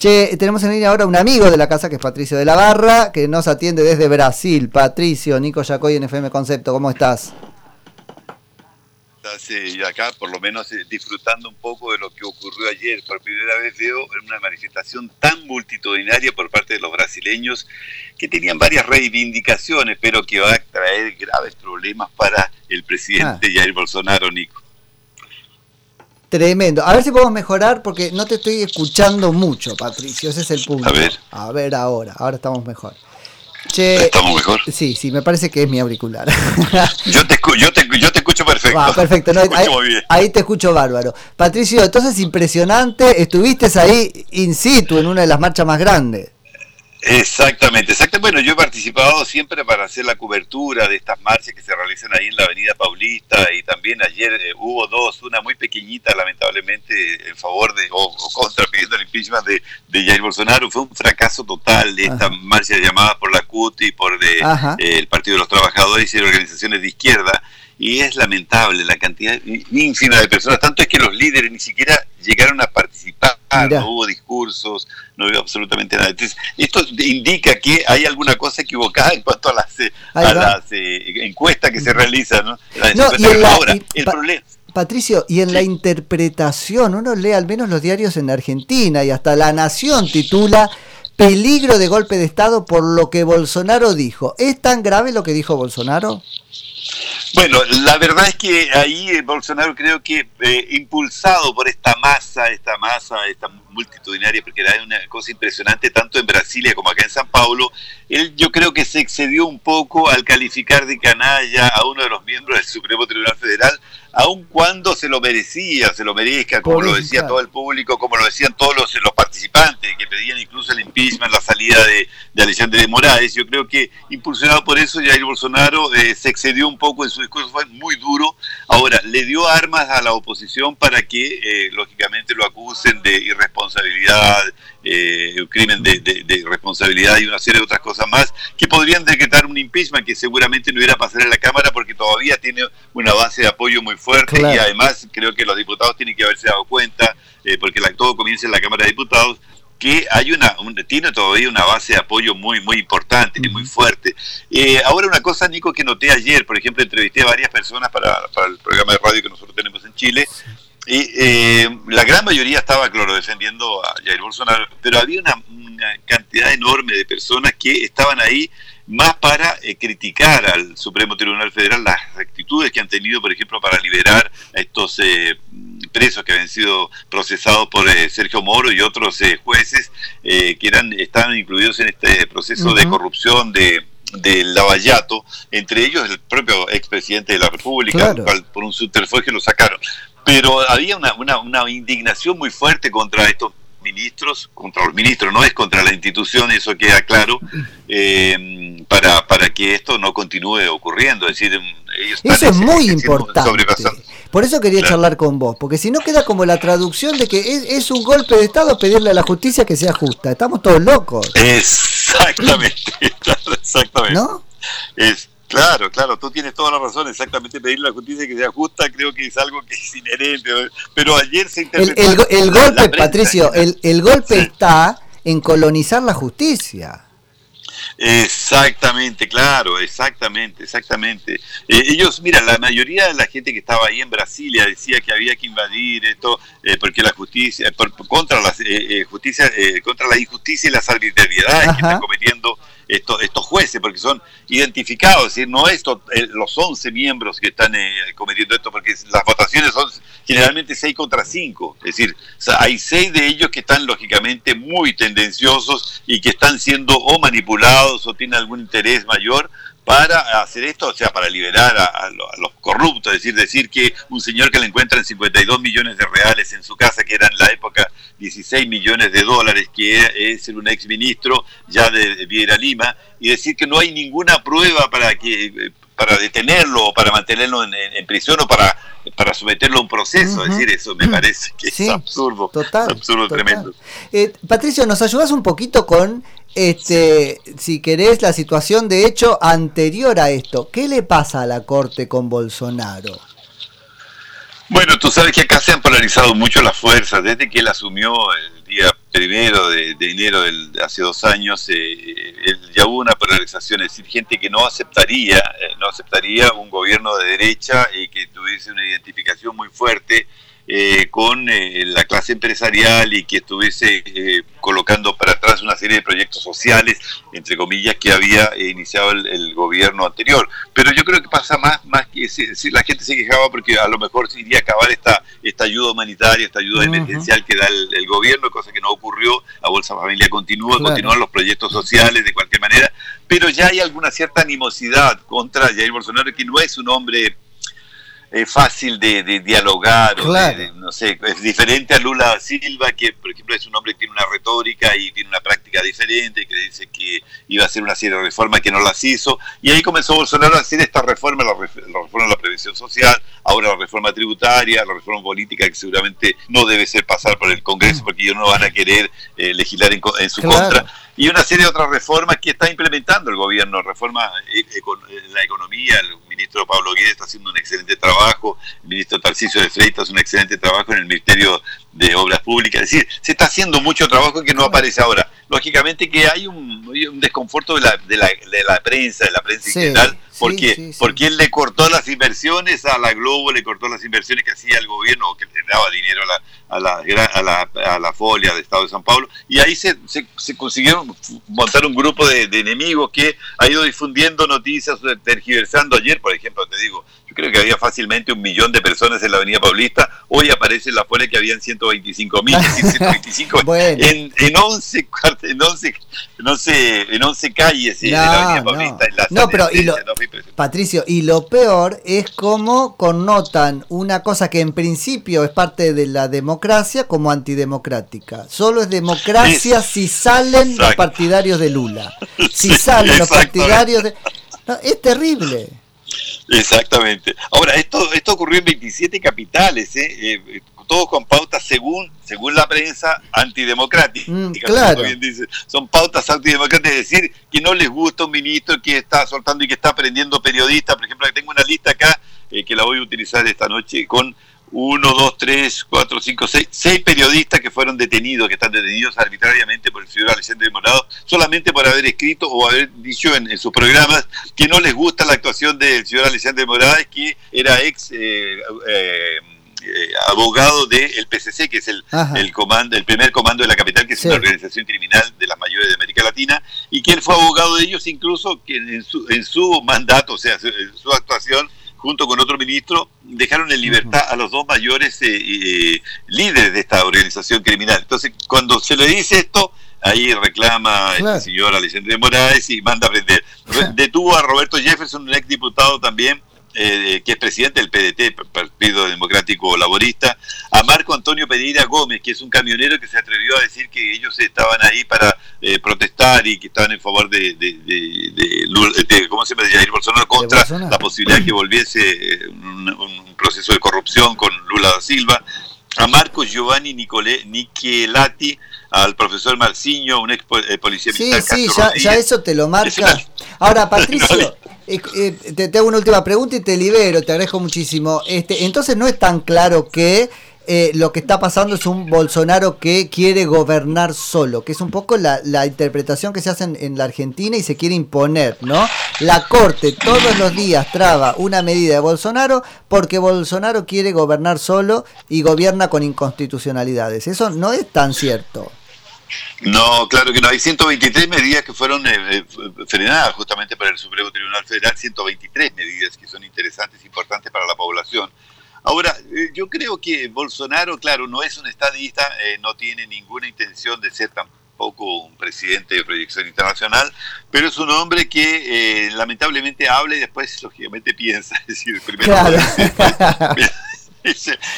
Che, tenemos en línea ahora un amigo de la casa que es Patricio de la Barra, que nos atiende desde Brasil. Patricio, Nico Yacoy en FM Concepto, ¿cómo estás? y acá por lo menos eh, disfrutando un poco de lo que ocurrió ayer. Por primera vez veo una manifestación tan multitudinaria por parte de los brasileños que tenían varias reivindicaciones, pero que va a traer graves problemas para el presidente ah. Jair Bolsonaro, Nico. Tremendo. A ver si podemos mejorar porque no te estoy escuchando mucho, Patricio. Ese es el punto. A ver. A ver ahora. Ahora estamos mejor. ¿Estamos mejor? Sí, sí, me parece que es mi auricular. yo, te, yo, te, yo te escucho perfecto. Ah, perfecto, ahí, te escucho bárbaro. Patricio, entonces impresionante, estuviste ahí in situ en una de las marchas más grandes. Exactamente, exacto. Bueno, yo he participado siempre para hacer la cobertura de estas marchas que se realizan ahí en la Avenida Paulista y también ayer eh, hubo dos, una muy pequeñita lamentablemente en favor de o, contra pidiendo el impeachment de, de, Jair Bolsonaro. Fue un fracaso total de esta marcha llamada por la CUT y por de, eh, el Partido de los Trabajadores y organizaciones de izquierda y es lamentable la cantidad ínfima de personas, tanto es que los líderes ni siquiera llegaron a participar, no hubo discursos, no hubo absolutamente nada. Entonces, esto indica que hay alguna cosa equivocada en cuanto a las, eh, eh, encuestas que se realizan. ¿no? Ahora, el problema... Patricio, y en la interpretación, uno lee al menos los diarios en Argentina y hasta La Nación titula peligro de golpe de Estado por lo que Bolsonaro dijo. ¿Es tan grave lo que dijo Bolsonaro? Bueno, la verdad es que ahí eh, Bolsonaro creo que eh, impulsado por esta masa, esta masa, esta multitudinaria, porque era una cosa impresionante tanto en Brasilia como acá en San Paulo, él yo creo que se excedió un poco al calificar de canalla a uno de los miembros del Supremo Tribunal Federal, aun cuando se lo merecía, se lo merezca, como lo decía todo el público, como lo decían todos los, los participantes, que pedían incluso el impeachment, la salida de, de Alexandre de Morales. Yo creo que impulsionado por eso, Jair Bolsonaro eh, se excedió un poco en su discurso, fue muy duro. Ahora, le dio armas a la oposición para que, eh, lógicamente, lo acusen de irresponsabilidad, eh, crimen de, de, responsabilidad y una serie de otras cosas más, que podrían decretar un impeachment que seguramente no irá a pasar en la Cámara porque todavía tiene una base de apoyo muy fuerte y además creo que los diputados tienen que haberse dado cuenta, eh, porque la, todo comienza en la Cámara de Diputados, que hay una tiene todavía una base de apoyo muy muy importante y muy fuerte. Eh, ahora una cosa, Nico, que noté ayer, por ejemplo, entrevisté a varias personas para, para el programa de radio que nosotros tenemos en Chile, y eh, la gran mayoría estaba, claro, defendiendo a Jair Bolsonaro, pero había una, cantidad enorme de personas que estaban ahí más para eh, criticar al Supremo Tribunal Federal las actitudes que han tenido, por ejemplo, para liberar a estos eh, presos que habían sido procesados por Sergio Moro y otros jueces que eran estaban incluidos en este proceso de corrupción de del lavallato, entre ellos el propio expresidente de la República, por un subterfugio lo sacaron pero había una, una, indignación muy fuerte contra estos ministros, contra los ministros, no es contra la institución, eso queda claro, eh, para, para que esto no continúe ocurriendo. Es decir, eso es muy importante. Por eso quería charlar con vos, porque si no queda como la traducción de que es, es, un golpe de Estado pedirle a la justicia que sea justa. Estamos todos locos. Exactamente, exactamente. ¿No? Es, Claro, claro, tú tienes toda la razón, exactamente pedirle a la justicia que sea justa creo que es algo que es inherente, pero ayer se interpretó... El, golpe, Patricio, el, golpe está en colonizar la justicia. Exactamente, claro, exactamente, exactamente. Eh, ellos, mira, la mayoría de la gente que estaba ahí en Brasilia decía que había que invadir esto eh, porque la justicia, contra la eh, justicia, contra la injusticia y las arbitrariedades que están cometiendo estos, estos jueces, porque son identificados, es decir, no estos, eh, los 11 miembros que están eh, cometiendo esto, porque las votaciones son generalmente 6 contra 5, es decir, hay 6 de ellos que están lógicamente muy tendenciosos y que están siendo o manipulados o tienen algún interés mayor para hacer esto, o sea, para liberar a, los corruptos, es decir, decir que un señor que le encuentran 52 millones de reales en su casa, que era en la época 16 millones de dólares, que es un ex ministro ya de, Viera Lima, y decir que no hay ninguna prueba para que para detenerlo o para mantenerlo en, prisión o para, para someterlo a un proceso. Es decir, eso me parece que es absurdo. Total. Absurdo, tremendo. Eh, Patricio, ¿nos ayudas un poquito con este, si querés, la situación de hecho anterior a esto. ¿Qué le pasa a la Corte con Bolsonaro? Bueno, tú sabes que acá se han polarizado mucho las fuerzas desde que él asumió el día primero de, enero del, de hace dos años, eh, ya hubo una polarización, es decir, gente que no aceptaría, eh, no aceptaría un gobierno de derecha y que tuviese una identificación muy fuerte eh, con eh, la clase empresarial y que estuviese eh, colocando para atrás una serie de proyectos sociales, entre comillas, que había iniciado el, gobierno anterior. Pero yo creo que pasa más, más que si, la gente se quejaba porque a lo mejor se iría a acabar esta, esta ayuda humanitaria, esta ayuda emergencial que da el, gobierno, cosa que no ocurrió, la Bolsa Familia continúa, continúan los proyectos sociales de cualquier manera, pero ya hay alguna cierta animosidad contra Jair Bolsonaro, que no es un hombre es fácil de, dialogar, no sé, es diferente a Lula Silva, que por ejemplo es un hombre que tiene una retórica y tiene una práctica diferente, que dice que iba a hacer una serie de reformas que no las hizo, y ahí comenzó Bolsonaro a hacer esta reforma, la, reforma de la prevención social, ahora la reforma tributaria, la reforma política, que seguramente no debe ser pasar por el Congreso, porque ellos no van a querer eh, legislar en, su contra, y una serie de otras reformas que está implementando el gobierno, reforma en la economía, el ministro Pablo Guedes está haciendo un excelente trabajo, el ministro Tarcisio de Freitas hace un excelente trabajo en el Ministerio de Obras Públicas, es decir, se está haciendo mucho trabajo que no aparece ahora. Lógicamente que hay un, un desconforto de la, de, la, de la prensa, de la prensa en general, porque, porque él le cortó las inversiones a la Globo, le cortó las inversiones que hacía el gobierno, que le daba dinero a la, a la, a la, a la folia del Estado de San Paulo, y ahí se, se, consiguieron montar un grupo de, enemigos que ha ido difundiendo noticias, tergiversando. Ayer, por ejemplo, te digo, yo creo que había fácilmente un millón de personas en la Avenida Paulista, hoy aparece en la folia que habían 125 mil, 125 en, en 11 en 11, no sé, en 11 calles de la Avenida Paulista. No, pero y lo, Patricio, y lo peor es cómo connotan una cosa que en principio es parte de la democracia como antidemocrática. Solo es democracia si salen los partidarios de Lula. Si salen los partidarios de... es terrible. Exactamente. Ahora, esto, esto ocurrió en 27 capitales, ¿eh? eh todos con pautas según según la prensa antidemocráticas. Mm, claro. Son pautas antidemocráticas, es decir, que no les gusta un ministro que está soltando y que está aprendiendo periodistas. Por ejemplo, tengo una lista acá eh, que la voy a utilizar esta noche con uno, dos, tres, cuatro, cinco, seis, seis periodistas que fueron detenidos, que están detenidos arbitrariamente por el señor Alexandre Morado, solamente por haber escrito o haber dicho en, sus programas que no les gusta la actuación del señor Alexandre Morales, que era ex eh, eh, eh, abogado del PCC, que es el, el, comando, el primer comando de la capital, que es una organización criminal de las mayores de América Latina, y que él fue abogado de ellos incluso que en su, en su mandato, o sea, en su actuación, junto con otro ministro, dejaron en libertad a los dos mayores eh, eh, líderes de esta organización criminal. Entonces, cuando se le dice esto, ahí reclama el señor Alexandre Morales y manda a prender. Detuvo a Roberto Jefferson, un ex diputado también, eh, que es presidente del PDT, Partido Democrático Laborista, a Marco Antonio Pereira Gómez, que es un camionero que se atrevió a decir que ellos estaban ahí para eh, protestar y que estaban en favor de, de, ¿cómo se llama?, de Jair Bolsonaro contra la posibilidad que volviese eh, un, proceso de corrupción con Lula da Silva, a Marco Giovanni Nicole, Nichelati, al profesor Marciño, un ex policía militar. Sí, sí, ya, eso te lo marca. Ahora, Patricio, eh, te, hago una última pregunta y te libero, te agradezco muchísimo. Este, entonces no es tan claro que eh, lo que está pasando es un Bolsonaro que quiere gobernar solo, que es un poco la, interpretación que se hace en, la Argentina y se quiere imponer, ¿no? La Corte todos los días traba una medida de Bolsonaro porque Bolsonaro quiere gobernar solo y gobierna con inconstitucionalidades. Eso no es tan cierto. No, claro que no. Hay 123 medidas que fueron eh, eh, frenadas justamente por el Supremo Tribunal Federal, 123 medidas que son interesantes, importantes para la población. Ahora, eh, yo creo que Bolsonaro, claro, no es un estadista, no tiene ninguna intención de ser tampoco un presidente de proyección internacional, pero es un hombre que lamentablemente habla y después, lógicamente, piensa. Es decir, primero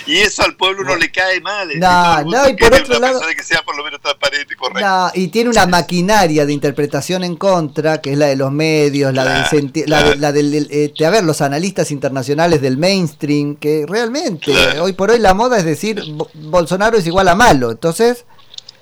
y eso al pueblo no le cae mal. No, no, y por otro lado. Que sea por lo menos transparente y correcto. y tiene una maquinaria de interpretación en contra, que es la de los medios, la, del, la, del. Este, a ver, los analistas internacionales del mainstream, que realmente hoy por hoy la moda es decir, Bolsonaro es igual a malo. Entonces.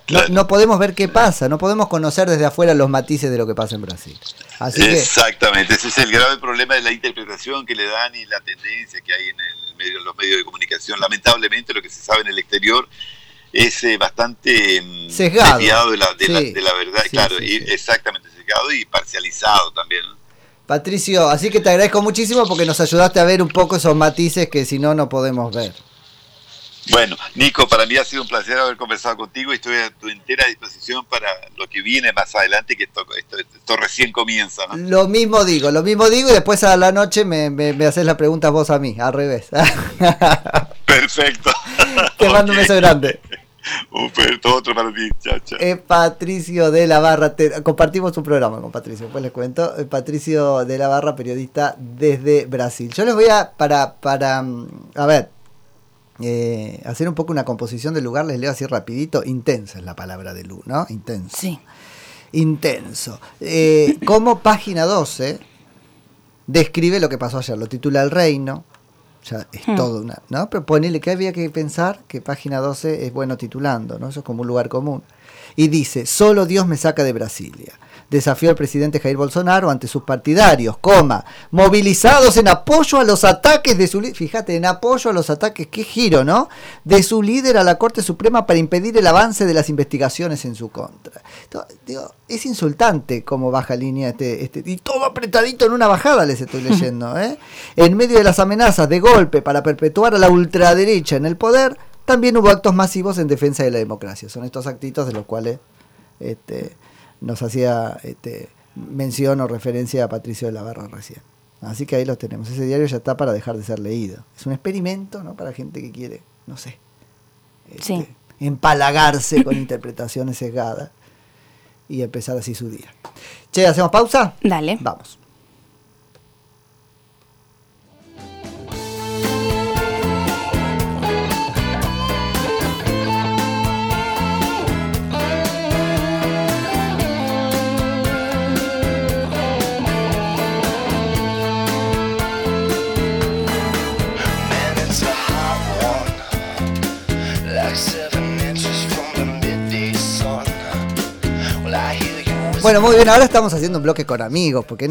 No, no, podemos ver qué pasa, no podemos conocer desde afuera los matices de lo que pasa en Brasil. Así Exactamente, ese es el grave problema de la interpretación que le dan y la tendencia que hay en el en los medios de comunicación. Lamentablemente lo que se sabe en el exterior es eh, bastante mm, desviado de la, de, la, verdad, claro, exactamente sesgado y parcializado también. Patricio, así que te agradezco muchísimo porque nos ayudaste a ver un poco esos matices que si no, no podemos ver. Bueno, Nico, para mí ha sido un placer haber conversado contigo y estoy a tu entera disposición para lo que viene más adelante, que esto, esto, recién comienza. Lo mismo digo, lo mismo digo y después a la noche me, me, haces la pregunta vos a mí, al revés. Perfecto. Te mando un beso grande. Un otro para ti, chao, chao. Es Patricio de la Barra, compartimos un programa con Patricio, después les cuento. Patricio de la Barra, periodista desde Brasil. Yo les voy a, para, para, mm, a ver, eh, hacer un poco una composición del lugar, les leo así rapidito. Intensa es la palabra de Lu, ¿no? Intenso. Sí. Intenso. Eh, como página 12 describe lo que pasó ayer, lo titula El Reino. Ya es hmm. todo una. ¿No? Pero ponele que había que pensar que página 12 es bueno titulando, ¿no? Eso es como un lugar común. Y dice: Solo Dios me saca de Brasilia desafió al presidente Jair Bolsonaro ante sus partidarios, coma, movilizados en apoyo a los ataques de su líder, fíjate, en apoyo a los ataques, qué giro, ¿no? De su líder a la Corte Suprema para impedir el avance de las investigaciones en su contra. digo, es insultante cómo baja línea este, este, y todo apretadito en una bajada les estoy leyendo, ¿eh? En medio de las amenazas de golpe para perpetuar a la ultraderecha en el poder, también hubo actos masivos en defensa de la democracia. Son estos actitos de los cuales este, nos hacía este, mención o referencia a Patricio de la Barra recién. Así que ahí lo tenemos. Ese diario ya está para dejar de ser leído. Es un experimento, ¿no? Para gente que quiere, no sé, este, empalagarse con interpretaciones sesgadas y empezar así su día. Che, ¿hacemos pausa? Dale. Vamos. Bueno, muy bien, ahora estamos haciendo un bloque con amigos, porque no